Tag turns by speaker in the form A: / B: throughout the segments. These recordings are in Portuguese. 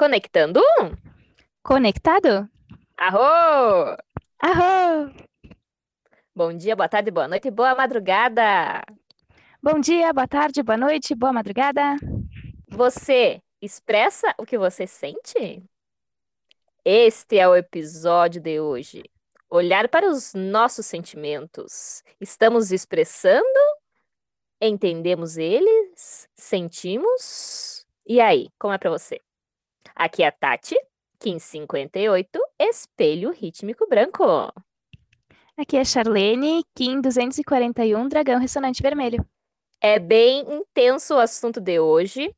A: Conectando um.
B: Conectado?
A: Arro!
B: Arro!
A: Bom dia, boa tarde, boa noite, boa madrugada.
B: Bom dia, boa tarde, boa noite, boa madrugada.
A: Você expressa o que você sente? Este é o episódio de hoje. Olhar para os nossos sentimentos. Estamos expressando? Entendemos eles? Sentimos? E aí, como é para você? Aqui é a Tati, 1558, espelho rítmico branco.
B: Aqui é Charlene, Kim 241, dragão ressonante vermelho.
A: É bem intenso o assunto de hoje,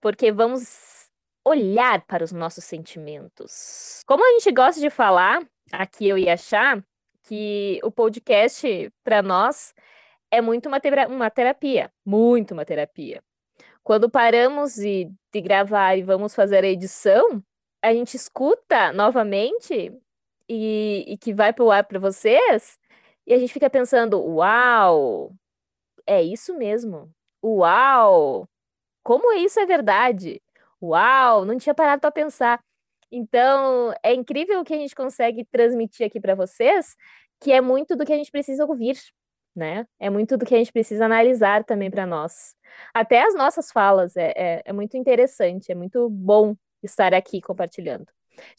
A: porque vamos olhar para os nossos sentimentos. Como a gente gosta de falar, aqui eu ia achar que o podcast, para nós, é muito uma, uma terapia, muito uma terapia. Quando paramos de, de gravar e vamos fazer a edição, a gente escuta novamente e, e que vai para o ar para vocês, e a gente fica pensando: uau, é isso mesmo. Uau, como isso é verdade. Uau, não tinha parado para pensar. Então, é incrível o que a gente consegue transmitir aqui para vocês, que é muito do que a gente precisa ouvir, né? É muito do que a gente precisa analisar também para nós. Até as nossas falas, é, é, é muito interessante, é muito bom estar aqui compartilhando.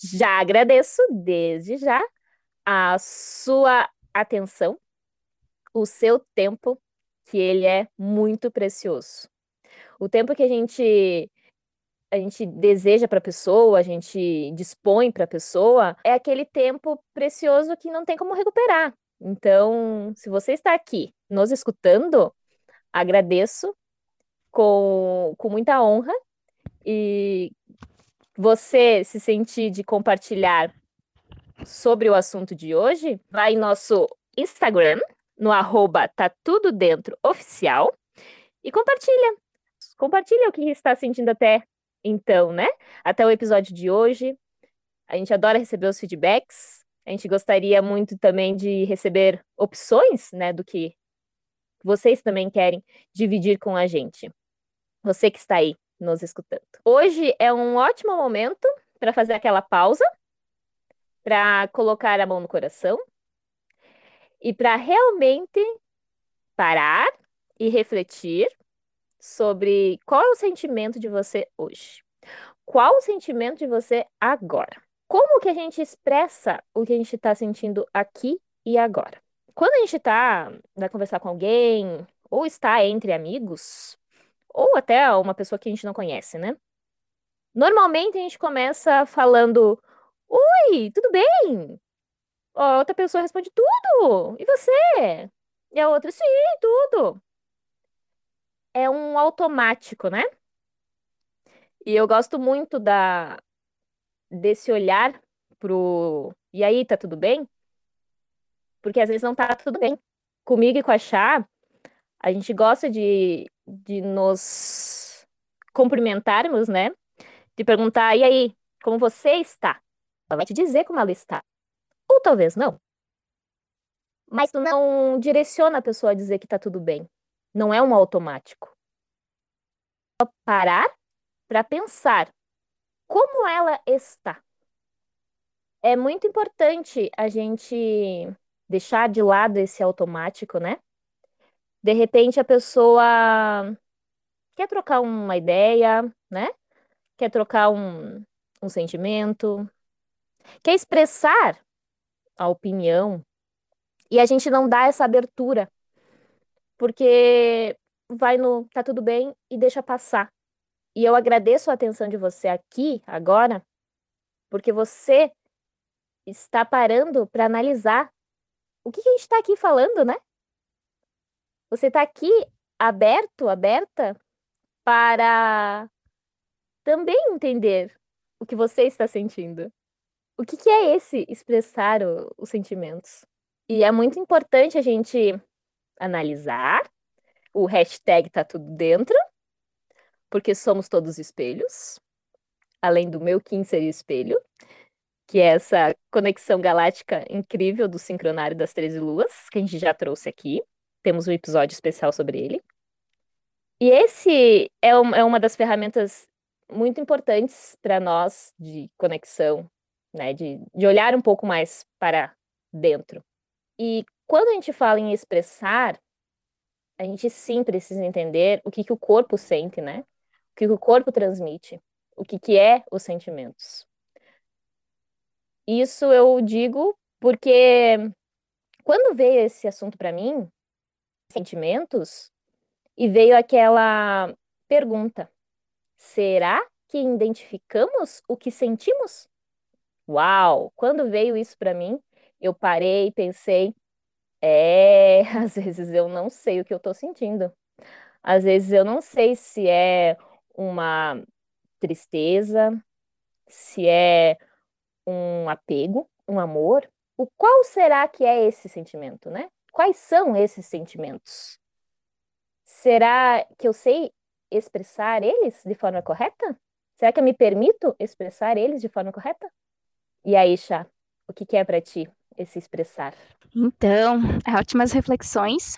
A: Já agradeço desde já a sua atenção, o seu tempo, que ele é muito precioso. O tempo que a gente a gente deseja para a pessoa, a gente dispõe para a pessoa, é aquele tempo precioso que não tem como recuperar. Então, se você está aqui nos escutando, agradeço com, com muita honra e você se sentir de compartilhar sobre o assunto de hoje, vai em nosso Instagram, no arroba tá tudo dentro oficial, e compartilha. Compartilha o que está sentindo até então, né? Até o episódio de hoje. A gente adora receber os feedbacks. A gente gostaria muito também de receber opções, né, do que vocês também querem dividir com a gente. Você que está aí nos escutando. Hoje é um ótimo momento para fazer aquela pausa, para colocar a mão no coração e para realmente parar e refletir sobre qual é o sentimento de você hoje. Qual o sentimento de você agora? Como que a gente expressa o que a gente está sentindo aqui e agora? Quando a gente está vai conversar com alguém ou está entre amigos, ou até uma pessoa que a gente não conhece, né? Normalmente a gente começa falando: Oi, tudo bem? A outra pessoa responde: Tudo! E você? E a outra: Sim, tudo. É um automático, né? E eu gosto muito da desse olhar pro e aí, tá tudo bem? Porque às vezes não tá tudo bem. Comigo e com a Chá, a gente gosta de de nos cumprimentarmos, né? De perguntar, e aí, como você está? Ela vai te dizer como ela está. Ou talvez não. Mas tu não direciona a pessoa a dizer que tá tudo bem. Não é um automático. Parar para pensar como ela está. É muito importante a gente deixar de lado esse automático, né? De repente a pessoa quer trocar uma ideia, né? Quer trocar um, um sentimento, quer expressar a opinião, e a gente não dá essa abertura, porque vai no tá tudo bem e deixa passar. E eu agradeço a atenção de você aqui, agora, porque você está parando para analisar o que, que a gente está aqui falando, né? Você está aqui aberto, aberta para também entender o que você está sentindo. O que, que é esse expressar o, os sentimentos? E é muito importante a gente analisar. O hashtag tá tudo dentro, porque somos todos espelhos. Além do meu Kim ser espelho, que é essa conexão galáctica incrível do sincronário das 13 luas, que a gente já trouxe aqui temos um episódio especial sobre ele. E esse é, um, é uma das ferramentas muito importantes para nós de conexão, né? De, de olhar um pouco mais para dentro. E quando a gente fala em expressar, a gente sim precisa entender o que, que o corpo sente, né? Que o corpo transmite, o que, que é os sentimentos. Isso eu digo porque quando veio esse assunto para mim, sentimentos, e veio aquela pergunta: será que identificamos o que sentimos? Uau! Quando veio isso para mim, eu parei e pensei: é, às vezes eu não sei o que eu estou sentindo. Às vezes eu não sei se é uma tristeza, se é um apego, um amor. O qual será que é esse sentimento, né? Quais são esses sentimentos? Será que eu sei expressar eles de forma correta? Será que eu me permito expressar eles de forma correta? E aí, Chá, o que, que é para ti esse expressar?
B: Então, ótimas reflexões.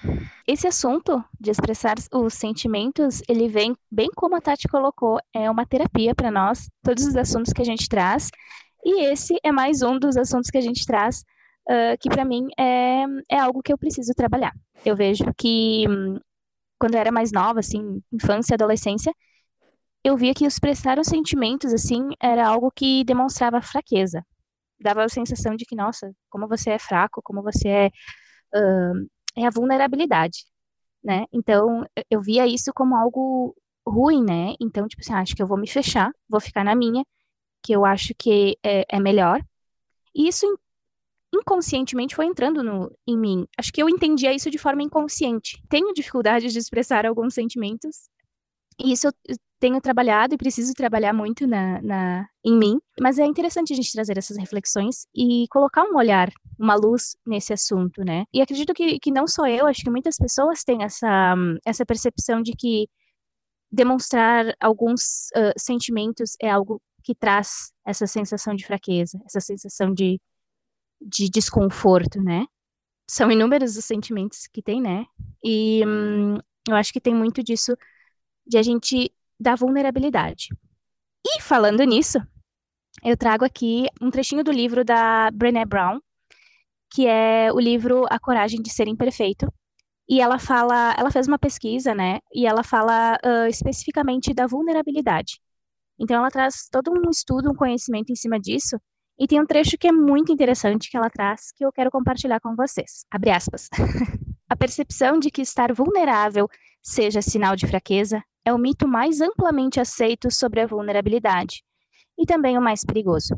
B: Esse assunto de expressar os sentimentos, ele vem bem como a Tati colocou, é uma terapia para nós, todos os assuntos que a gente traz. E esse é mais um dos assuntos que a gente traz, uh, que para mim é, é algo que eu preciso trabalhar. Eu vejo que quando eu era mais nova, assim, infância adolescência, eu via que expressar os sentimentos, assim, era algo que demonstrava fraqueza. Dava a sensação de que, nossa, como você é fraco, como você é. Uh, é a vulnerabilidade, né? Então, eu via isso como algo ruim, né? Então, tipo assim, ah, acho que eu vou me fechar, vou ficar na minha, que eu acho que é, é melhor. E isso inconscientemente foi entrando no, em mim. Acho que eu entendia isso de forma inconsciente. Tenho dificuldade de expressar alguns sentimentos. E isso eu tenho trabalhado e preciso trabalhar muito na, na, em mim. Mas é interessante a gente trazer essas reflexões e colocar um olhar, uma luz nesse assunto, né? E acredito que, que não só eu, acho que muitas pessoas têm essa, essa percepção de que demonstrar alguns uh, sentimentos é algo que traz essa sensação de fraqueza, essa sensação de, de desconforto, né? São inúmeros os sentimentos que tem, né? E hum, eu acho que tem muito disso de a gente dar vulnerabilidade. E falando nisso, eu trago aqui um trechinho do livro da Brené Brown, que é o livro A Coragem de Ser Imperfeito. E ela fala, ela fez uma pesquisa, né? E ela fala uh, especificamente da vulnerabilidade. Então ela traz todo um estudo, um conhecimento em cima disso, e tem um trecho que é muito interessante que ela traz, que eu quero compartilhar com vocês. Abre aspas. a percepção de que estar vulnerável seja sinal de fraqueza é o mito mais amplamente aceito sobre a vulnerabilidade, e também o mais perigoso.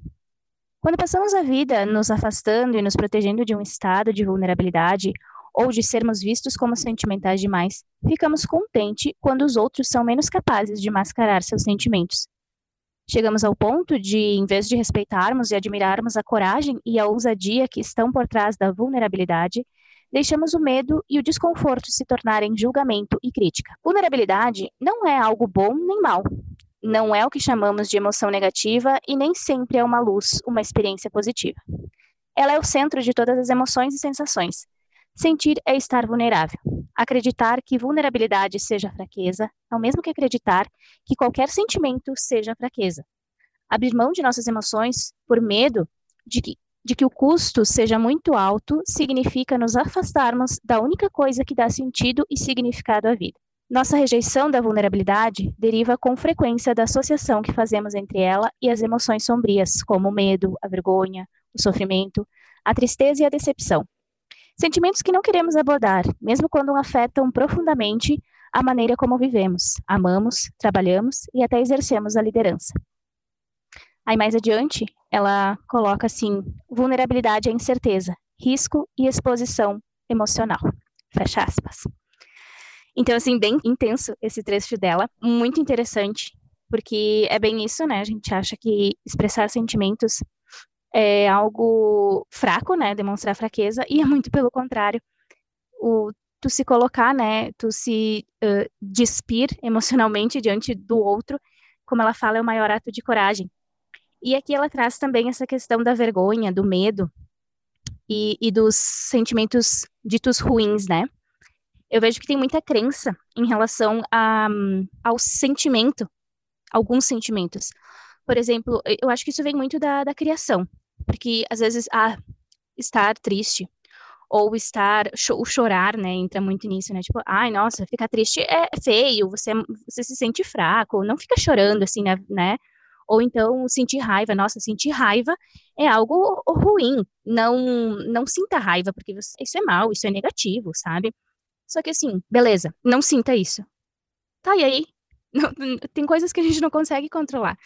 B: Quando passamos a vida nos afastando e nos protegendo de um estado de vulnerabilidade ou de sermos vistos como sentimentais demais, ficamos contentes quando os outros são menos capazes de mascarar seus sentimentos Chegamos ao ponto de, em vez de respeitarmos e admirarmos a coragem e a ousadia que estão por trás da vulnerabilidade, deixamos o medo e o desconforto se tornarem julgamento e crítica. Vulnerabilidade não é algo bom nem mal. Não é o que chamamos de emoção negativa e nem sempre é uma luz, uma experiência positiva. Ela é o centro de todas as emoções e sensações. Sentir é estar vulnerável. Acreditar que vulnerabilidade seja fraqueza é o mesmo que acreditar que qualquer sentimento seja fraqueza. Abrir mão de nossas emoções por medo de que, de que o custo seja muito alto significa nos afastarmos da única coisa que dá sentido e significado à vida. Nossa rejeição da vulnerabilidade deriva com frequência da associação que fazemos entre ela e as emoções sombrias, como o medo, a vergonha, o sofrimento, a tristeza e a decepção. Sentimentos que não queremos abordar, mesmo quando afetam profundamente a maneira como vivemos, amamos, trabalhamos e até exercemos a liderança. Aí mais adiante, ela coloca assim: vulnerabilidade à incerteza, risco e exposição emocional. Fecha aspas. Então, assim, bem intenso esse trecho dela, muito interessante, porque é bem isso, né? A gente acha que expressar sentimentos é algo fraco, né? Demonstrar fraqueza, e é muito pelo contrário. O, tu se colocar, né? Tu se uh, despir emocionalmente diante do outro, como ela fala, é o maior ato de coragem. E aqui ela traz também essa questão da vergonha, do medo e, e dos sentimentos ditos ruins, né? Eu vejo que tem muita crença em relação a, ao sentimento alguns sentimentos. Por exemplo, eu acho que isso vem muito da, da criação, porque às vezes, ah, estar triste ou estar, o chorar, né, entra muito nisso, né, tipo, ai, nossa, ficar triste é feio, você, você se sente fraco, não fica chorando, assim, né, né, ou então sentir raiva, nossa, sentir raiva é algo ruim, não, não sinta raiva, porque isso é mal, isso é negativo, sabe, só que assim, beleza, não sinta isso, tá, e aí? Não, tem coisas que a gente não consegue controlar,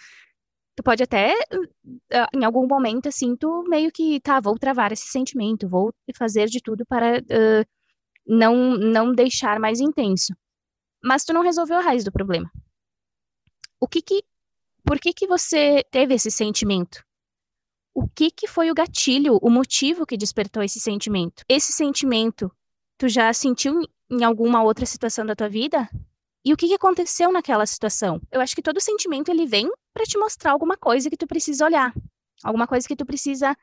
B: tu pode até, uh, em algum momento, assim, tu meio que, tá, vou travar esse sentimento, vou fazer de tudo para uh, não, não deixar mais intenso. Mas tu não resolveu a raiz do problema. O que que, por que que você teve esse sentimento? O que que foi o gatilho, o motivo que despertou esse sentimento? Esse sentimento, tu já sentiu em alguma outra situação da tua vida? E o que, que aconteceu naquela situação? Eu acho que todo sentimento ele vem para te mostrar alguma coisa que tu precisa olhar, alguma coisa que tu precisa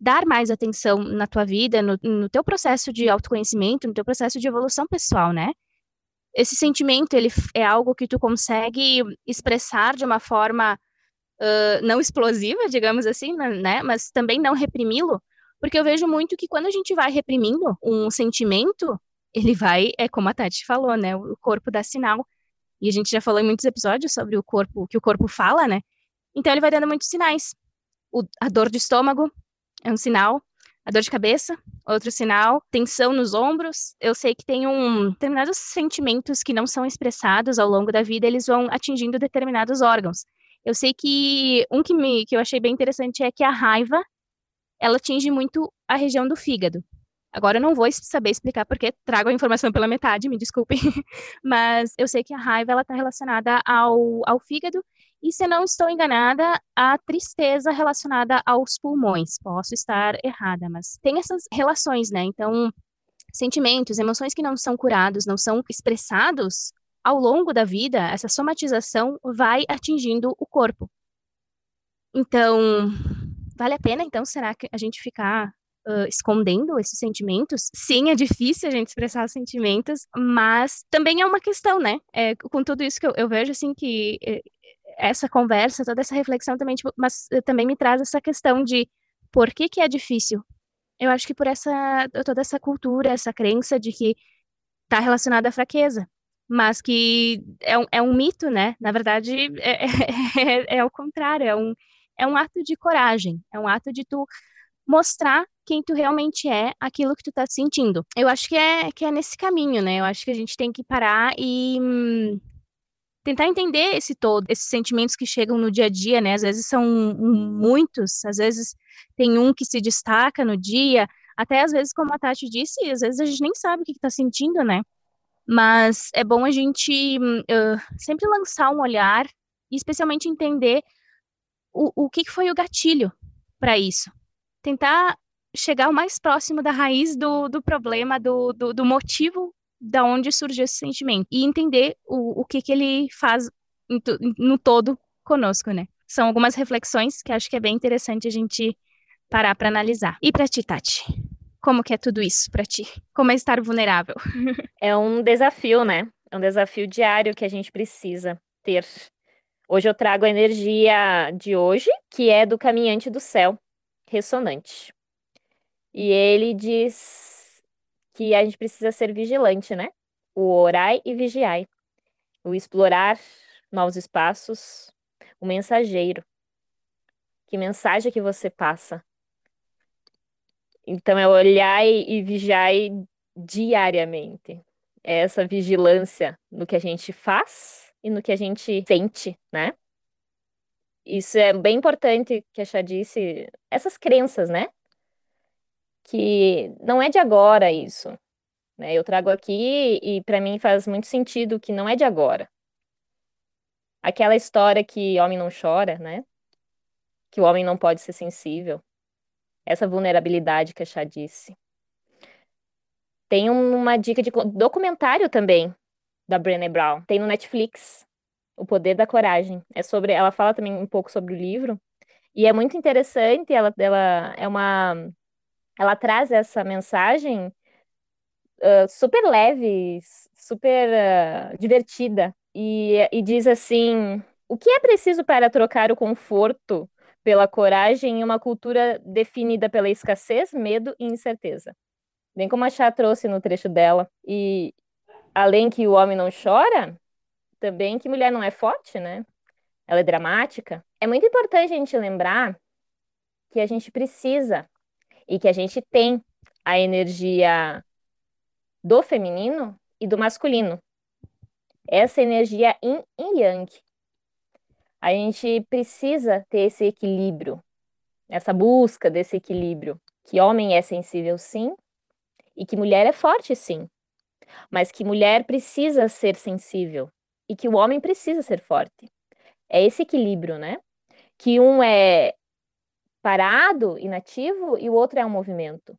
B: dar mais atenção na tua vida, no, no teu processo de autoconhecimento, no teu processo de evolução pessoal, né? Esse sentimento ele é algo que tu consegue expressar de uma forma uh, não explosiva, digamos assim, né? Mas também não reprimi-lo, porque eu vejo muito que quando a gente vai reprimindo um sentimento, ele vai, é como a Tati falou, né? O corpo dá sinal. E a gente já falou em muitos episódios sobre o corpo, que o corpo fala, né? Então ele vai dando muitos sinais. O, a dor de estômago é um sinal. A dor de cabeça, outro sinal. Tensão nos ombros. Eu sei que tem um determinados sentimentos que não são expressados ao longo da vida, eles vão atingindo determinados órgãos. Eu sei que um que, me, que eu achei bem interessante é que a raiva ela atinge muito a região do fígado. Agora eu não vou saber explicar porque trago a informação pela metade, me desculpem, mas eu sei que a raiva ela está relacionada ao, ao fígado e se não estou enganada, a tristeza relacionada aos pulmões. Posso estar errada, mas tem essas relações, né? Então, sentimentos, emoções que não são curados, não são expressados ao longo da vida, essa somatização vai atingindo o corpo. Então, vale a pena, então, será que a gente ficar uh, escondendo esses sentimentos. Sim, é difícil a gente expressar sentimentos, mas também é uma questão, né? É, com tudo isso que eu, eu vejo, assim, que eh, essa conversa, toda essa reflexão também, tipo, mas eh, também me traz essa questão de por que que é difícil? Eu acho que por essa, toda essa cultura, essa crença de que está relacionada à fraqueza, mas que é um, é um mito, né? Na verdade, é, é, é, é o contrário, é um, é um ato de coragem, é um ato de tu mostrar quem tu realmente é, aquilo que tu tá sentindo. Eu acho que é, que é nesse caminho, né? Eu acho que a gente tem que parar e hum, tentar entender esse todo, esses sentimentos que chegam no dia a dia, né? Às vezes são muitos, às vezes tem um que se destaca no dia, até às vezes, como a Tati disse, às vezes a gente nem sabe o que, que tá sentindo, né? Mas é bom a gente uh, sempre lançar um olhar e especialmente entender o, o que, que foi o gatilho para isso. Tentar chegar o mais próximo da raiz do, do problema, do, do, do motivo da onde surgiu esse sentimento e entender o, o que, que ele faz no todo conosco, né? São algumas reflexões que acho que é bem interessante a gente parar para analisar. E para ti, Tati? Como que é tudo isso para ti? Como é estar vulnerável?
A: É um desafio, né? É um desafio diário que a gente precisa ter. Hoje eu trago a energia de hoje, que é do caminhante do céu, ressonante. E ele diz que a gente precisa ser vigilante, né? O orai e vigiai. O explorar novos espaços, o mensageiro. Que mensagem que você passa? Então é olhar e, vigiar diariamente. É essa vigilância no que a gente faz e no que a gente sente, né? Isso é bem importante que a Chá disse, essas crenças, né? que não é de agora isso. Né? Eu trago aqui e para mim faz muito sentido que não é de agora. Aquela história que homem não chora, né? Que o homem não pode ser sensível. Essa vulnerabilidade que a Chá disse. Tem uma dica de documentário também da Brené Brown. Tem no Netflix, O Poder da Coragem. É sobre, ela fala também um pouco sobre o livro e é muito interessante. Ela, ela é uma ela traz essa mensagem uh, super leve, super uh, divertida, e, e diz assim O que é preciso para trocar o conforto pela coragem em uma cultura definida pela escassez, medo e incerteza? Bem como a Chá trouxe no trecho dela. E além que o homem não chora, também que mulher não é forte, né? Ela é dramática. É muito importante a gente lembrar que a gente precisa e que a gente tem a energia do feminino e do masculino. Essa energia yin e yang. A gente precisa ter esse equilíbrio, essa busca desse equilíbrio, que homem é sensível sim e que mulher é forte sim, mas que mulher precisa ser sensível e que o homem precisa ser forte. É esse equilíbrio, né? Que um é parado, inativo, e o outro é um movimento.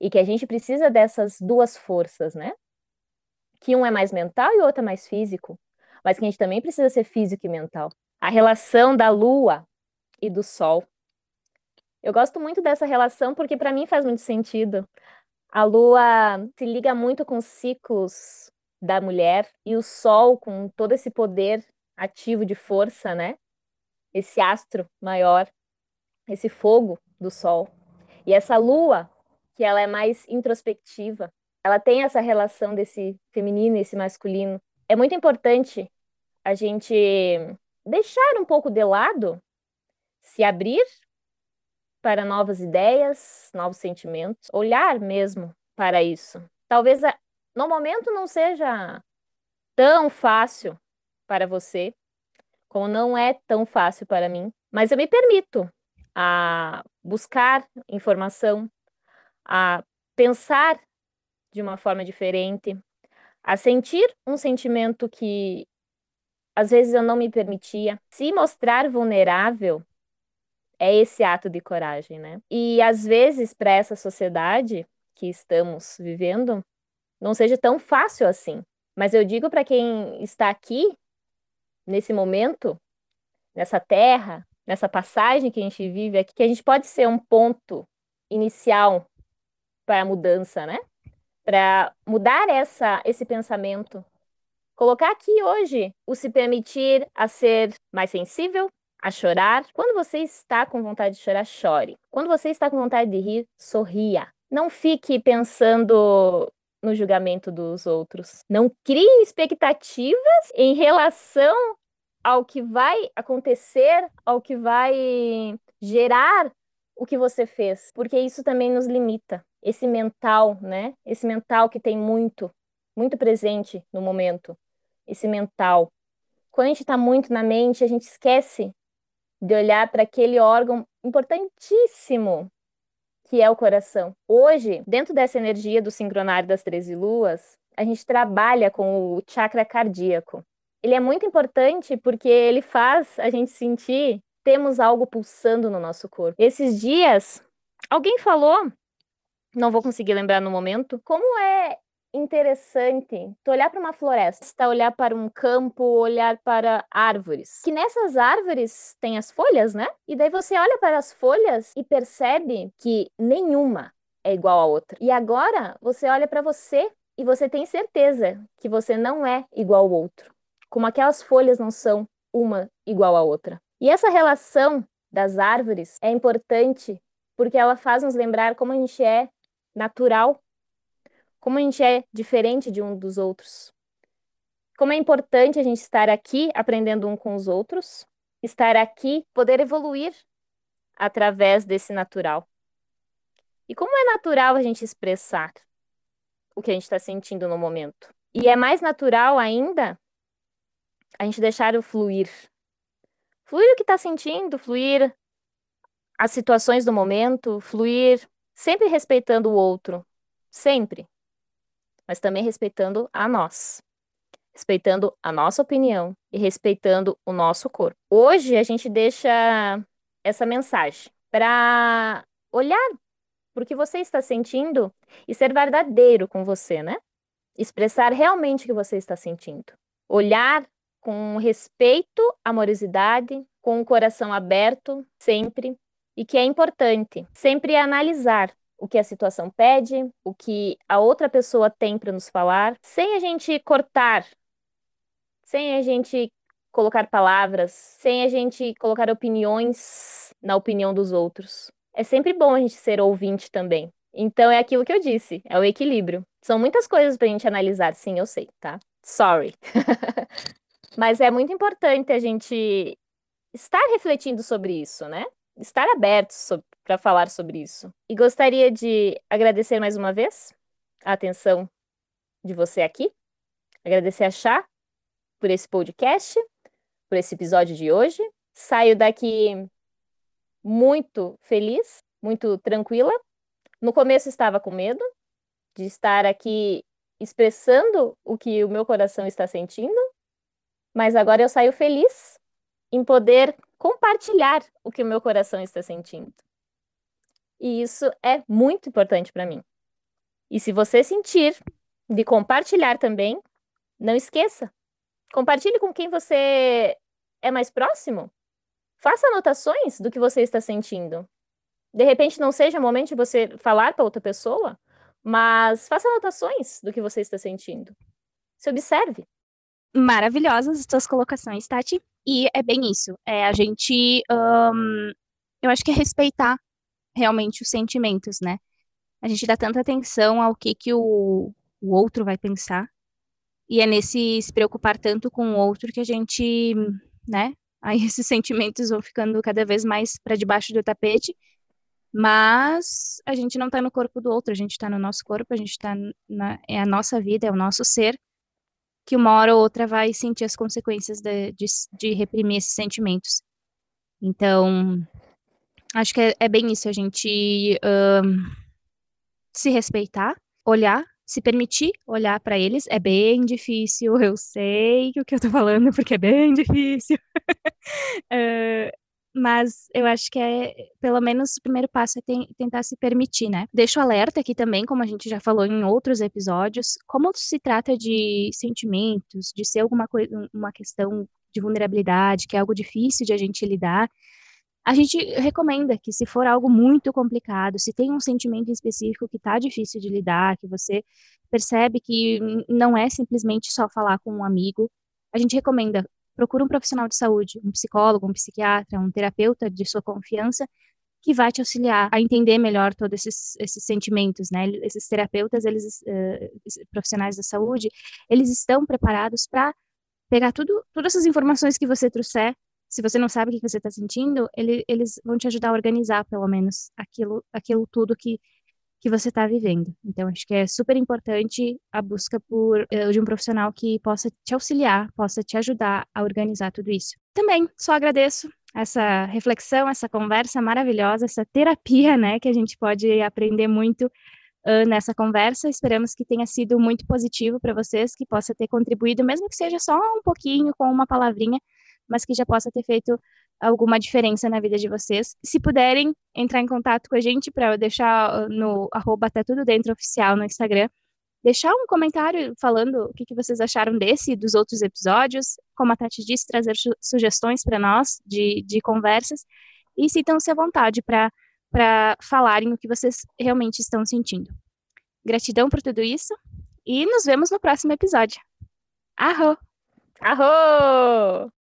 A: E que a gente precisa dessas duas forças, né? Que um é mais mental e o outro é mais físico. Mas que a gente também precisa ser físico e mental. A relação da lua e do sol. Eu gosto muito dessa relação porque para mim faz muito sentido. A lua se liga muito com os ciclos da mulher e o sol com todo esse poder ativo de força, né? Esse astro maior, esse fogo do sol. E essa lua, que ela é mais introspectiva, ela tem essa relação desse feminino e esse masculino. É muito importante a gente deixar um pouco de lado, se abrir para novas ideias, novos sentimentos, olhar mesmo para isso. Talvez no momento não seja tão fácil para você, como não é tão fácil para mim, mas eu me permito a buscar informação, a pensar de uma forma diferente, a sentir um sentimento que às vezes eu não me permitia. Se mostrar vulnerável é esse ato de coragem, né? E às vezes para essa sociedade que estamos vivendo, não seja tão fácil assim. Mas eu digo para quem está aqui, nesse momento, nessa terra, nessa passagem que a gente vive aqui, que a gente pode ser um ponto inicial para a mudança, né? Para mudar essa, esse pensamento. Colocar aqui hoje o se permitir a ser mais sensível, a chorar. Quando você está com vontade de chorar, chore. Quando você está com vontade de rir, sorria. Não fique pensando no julgamento dos outros. Não crie expectativas em relação ao que vai acontecer, ao que vai gerar o que você fez, porque isso também nos limita. Esse mental, né? Esse mental que tem muito, muito presente no momento. Esse mental. Quando a gente está muito na mente, a gente esquece de olhar para aquele órgão importantíssimo que é o coração. Hoje, dentro dessa energia do sincronário das 13 luas, a gente trabalha com o chakra cardíaco. Ele é muito importante porque ele faz a gente sentir temos algo pulsando no nosso corpo. Esses dias, alguém falou, não vou conseguir lembrar no momento, como é interessante tu olhar para uma floresta, olhar para um campo, olhar para árvores. Que nessas árvores tem as folhas, né? E daí você olha para as folhas e percebe que nenhuma é igual a outra. E agora você olha para você e você tem certeza que você não é igual ao outro. Como aquelas folhas não são uma igual à outra. E essa relação das árvores é importante porque ela faz nos lembrar como a gente é natural como a gente é diferente de um dos outros. Como é importante a gente estar aqui aprendendo um com os outros, estar aqui, poder evoluir através desse natural. E como é natural a gente expressar o que a gente está sentindo no momento. E é mais natural ainda a gente deixar o fluir. Fluir o que está sentindo, fluir as situações do momento, fluir sempre respeitando o outro. Sempre mas também respeitando a nós, respeitando a nossa opinião e respeitando o nosso corpo. Hoje a gente deixa essa mensagem para olhar para o que você está sentindo e ser verdadeiro com você, né? Expressar realmente o que você está sentindo. Olhar com respeito, amorosidade, com o coração aberto, sempre. E que é importante, sempre analisar o que a situação pede, o que a outra pessoa tem para nos falar, sem a gente cortar, sem a gente colocar palavras, sem a gente colocar opiniões na opinião dos outros. É sempre bom a gente ser ouvinte também. Então é aquilo que eu disse, é o equilíbrio. São muitas coisas pra gente analisar, sim, eu sei, tá? Sorry. Mas é muito importante a gente estar refletindo sobre isso, né? Estar aberto para falar sobre isso. E gostaria de agradecer mais uma vez a atenção de você aqui. Agradecer a Chá por esse podcast, por esse episódio de hoje. Saio daqui muito feliz, muito tranquila. No começo estava com medo de estar aqui expressando o que o meu coração está sentindo, mas agora eu saio feliz em poder compartilhar o que o meu coração está sentindo. E isso é muito importante para mim. E se você sentir de compartilhar também, não esqueça. Compartilhe com quem você é mais próximo. Faça anotações do que você está sentindo. De repente não seja o momento de você falar para outra pessoa, mas faça anotações do que você está sentindo. Se observe.
B: Maravilhosas as suas colocações, Tati. E é bem isso. É a gente. Um, eu acho que é respeitar realmente os sentimentos, né? A gente dá tanta atenção ao que, que o, o outro vai pensar. E é nesse se preocupar tanto com o outro que a gente, né? Aí esses sentimentos vão ficando cada vez mais para debaixo do tapete. Mas a gente não está no corpo do outro, a gente está no nosso corpo, a gente está na. É a nossa vida, é o nosso ser que uma hora ou outra vai sentir as consequências de, de, de reprimir esses sentimentos. Então, acho que é, é bem isso, a gente se respeitar, olhar, se permitir olhar para eles. É bem difícil, eu sei o que eu tô falando, porque é bem difícil. uh, mas eu acho que é, pelo menos, o primeiro passo é tem, tentar se permitir, né? Deixo alerta aqui também, como a gente já falou em outros episódios, como se trata de sentimentos, de ser alguma coisa, uma questão de vulnerabilidade, que é algo difícil de a gente lidar, a gente recomenda que se for algo muito complicado, se tem um sentimento específico que está difícil de lidar, que você percebe que não é simplesmente só falar com um amigo, a gente recomenda procura um profissional de saúde, um psicólogo, um psiquiatra, um terapeuta de sua confiança, que vai te auxiliar a entender melhor todos esses, esses sentimentos, né? Esses terapeutas, eles, uh, profissionais da saúde, eles estão preparados para pegar tudo, todas essas informações que você trouxer. Se você não sabe o que você está sentindo, ele, eles vão te ajudar a organizar, pelo menos, aquilo, aquilo tudo que que você está vivendo. Então, acho que é super importante a busca por uh, de um profissional que possa te auxiliar, possa te ajudar a organizar tudo isso. Também só agradeço essa reflexão, essa conversa maravilhosa, essa terapia, né, que a gente pode aprender muito uh, nessa conversa. Esperamos que tenha sido muito positivo para vocês, que possa ter contribuído, mesmo que seja só um pouquinho, com uma palavrinha, mas que já possa ter feito alguma diferença na vida de vocês. Se puderem entrar em contato com a gente para deixar uh, no arroba tá tudo dentro oficial no Instagram, deixar um comentário falando o que, que vocês acharam desse e dos outros episódios, como a Tati disse, trazer su sugestões para nós de, de conversas e sintam-se à vontade para falarem o que vocês realmente estão sentindo. Gratidão por tudo isso e nos vemos no próximo episódio. Arro!
A: Arro!